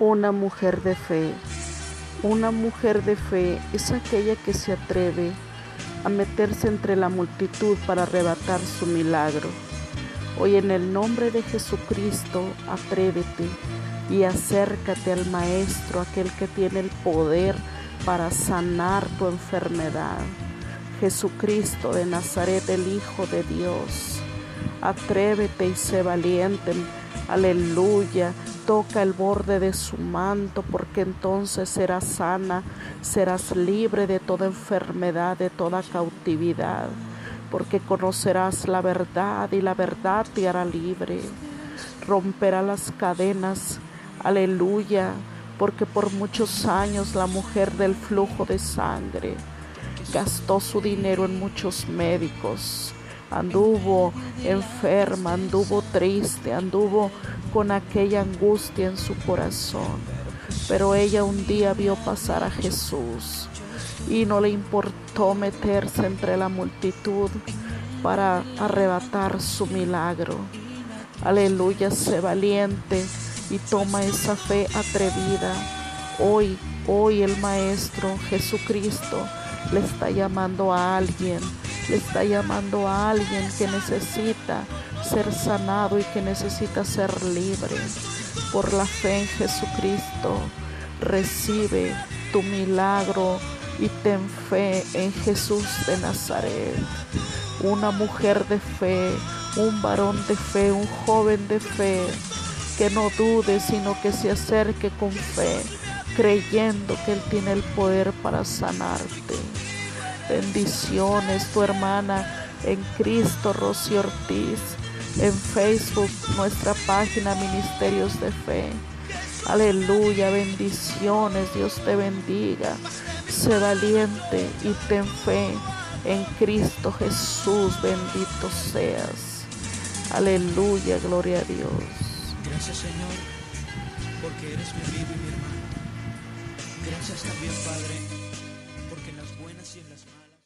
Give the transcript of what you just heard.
Una mujer de fe. Una mujer de fe es aquella que se atreve a meterse entre la multitud para arrebatar su milagro. Hoy en el nombre de Jesucristo, atrévete y acércate al Maestro, aquel que tiene el poder para sanar tu enfermedad. Jesucristo de Nazaret, el Hijo de Dios. Atrévete y sé valiente. Aleluya. Toca el borde de su manto porque entonces serás sana, serás libre de toda enfermedad, de toda cautividad, porque conocerás la verdad y la verdad te hará libre. Romperá las cadenas. Aleluya. Porque por muchos años la mujer del flujo de sangre gastó su dinero en muchos médicos, anduvo enferma, anduvo triste, anduvo con aquella angustia en su corazón. Pero ella un día vio pasar a Jesús y no le importó meterse entre la multitud para arrebatar su milagro. Aleluya, sé valiente y toma esa fe atrevida. Hoy, hoy el Maestro Jesucristo le está llamando a alguien, le está llamando a alguien que necesita ser sanado y que necesita ser libre. Por la fe en Jesucristo, recibe tu milagro y ten fe en Jesús de Nazaret. Una mujer de fe, un varón de fe, un joven de fe, que no dude, sino que se acerque con fe creyendo que Él tiene el poder para sanarte. Bendiciones, tu hermana en Cristo, Rosy Ortiz. En Facebook, nuestra página Ministerios de Fe. Aleluya, bendiciones, Dios te bendiga. Sé valiente y ten fe en Cristo Jesús, bendito seas. Aleluya, gloria a Dios. Gracias Señor, porque eres mi amigo y mi hermano. Gracias también, Padre, buenas y en las malas.